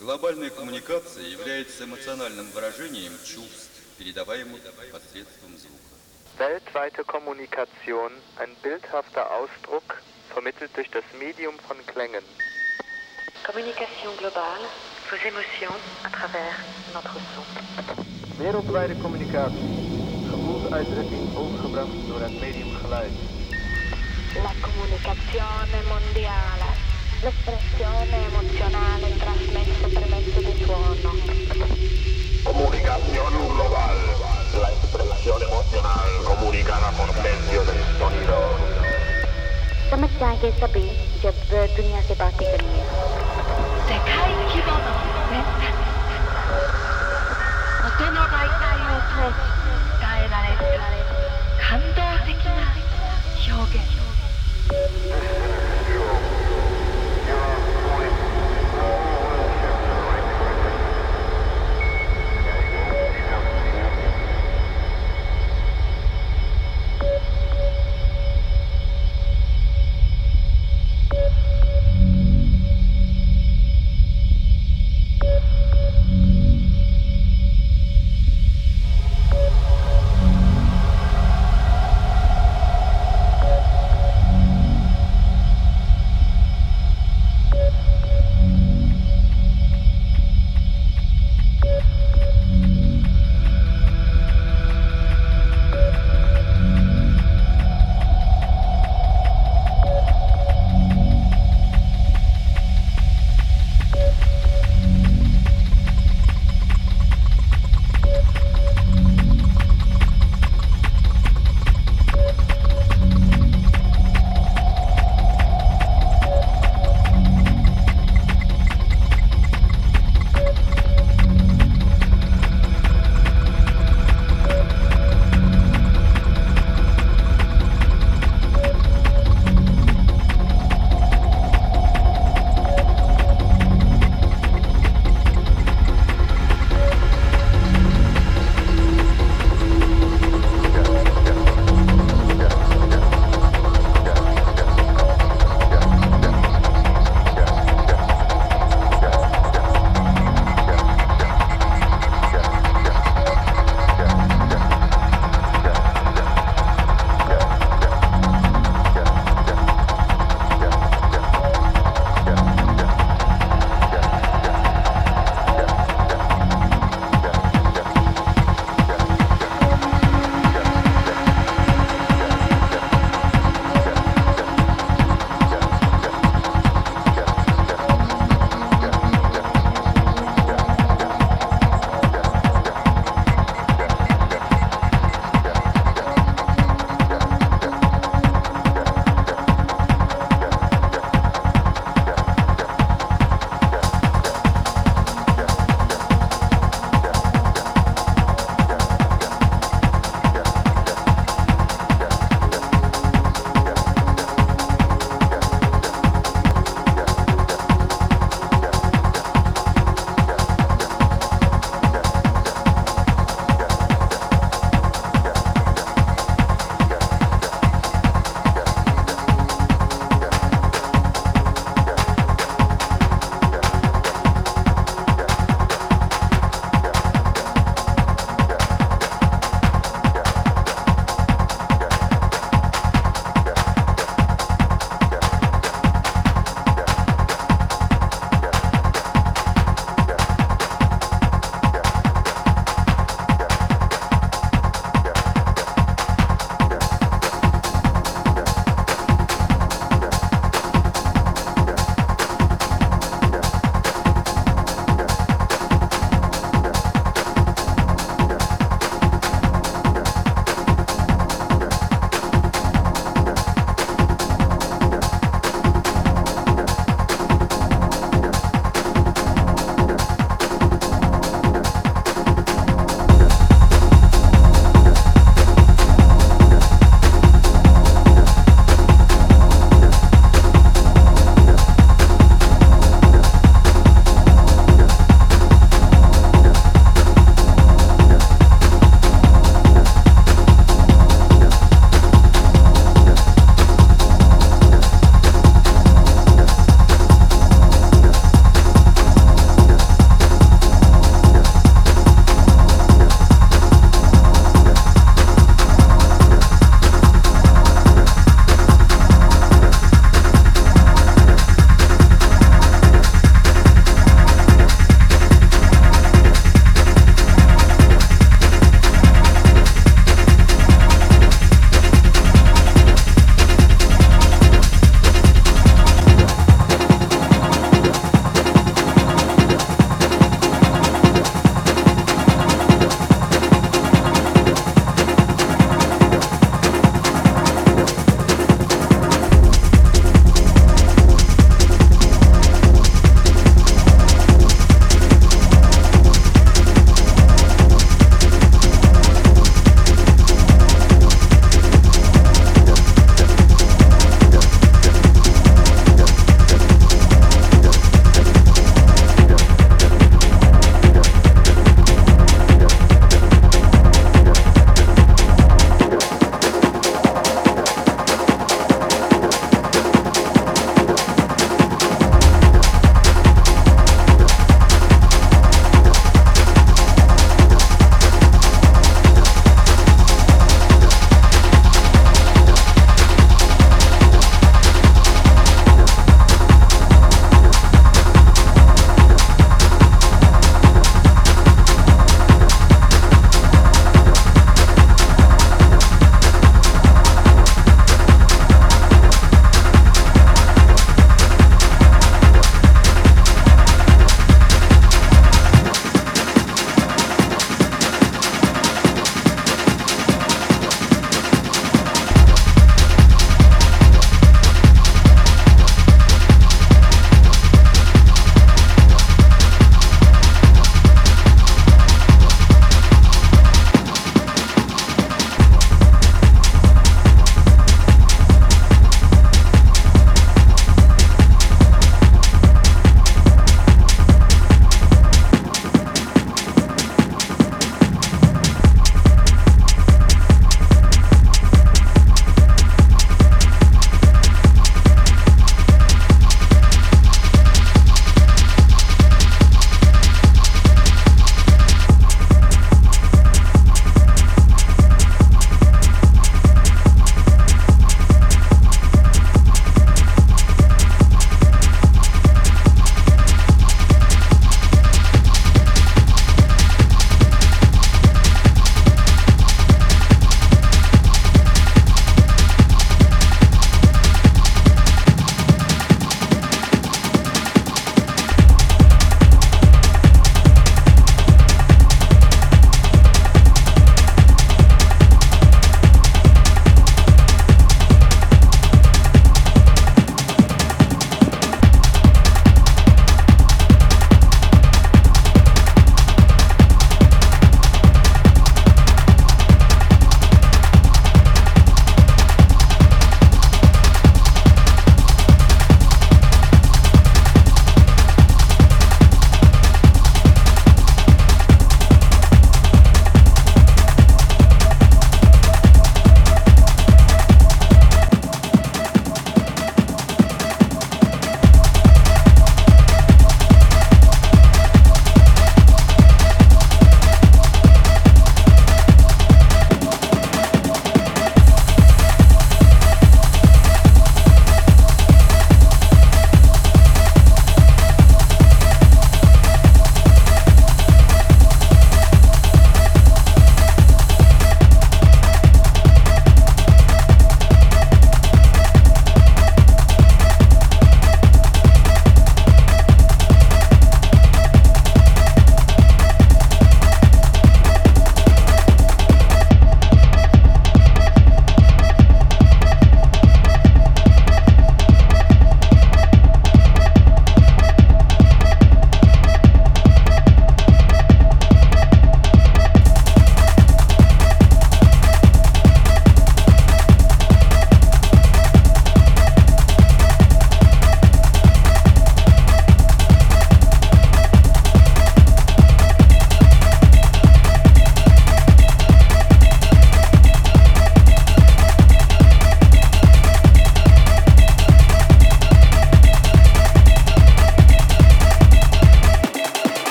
Глобальная коммуникация является эмоциональным выражением чувств, передаваемых посредством звука. Weltweite Kommunikation, ein bildhafter Ausdruck, vermittelt durch das Medium von Klängen. Communication globale, vos émotions à travers notre son. Wereldwijde communicatie, gevoelsuitdrukking overgebracht door het medium geluid. La comunicazione mondiale, l'espressione emozionale trasmessa per mezzo di suono. Comunicación global. La expresión emocional comunicada por medio del sonido. समझ जाएंगे सभी जब दुनिया से बातें करेंगे 世界規模の伝達音の媒体を通し伝えられる感動的な表現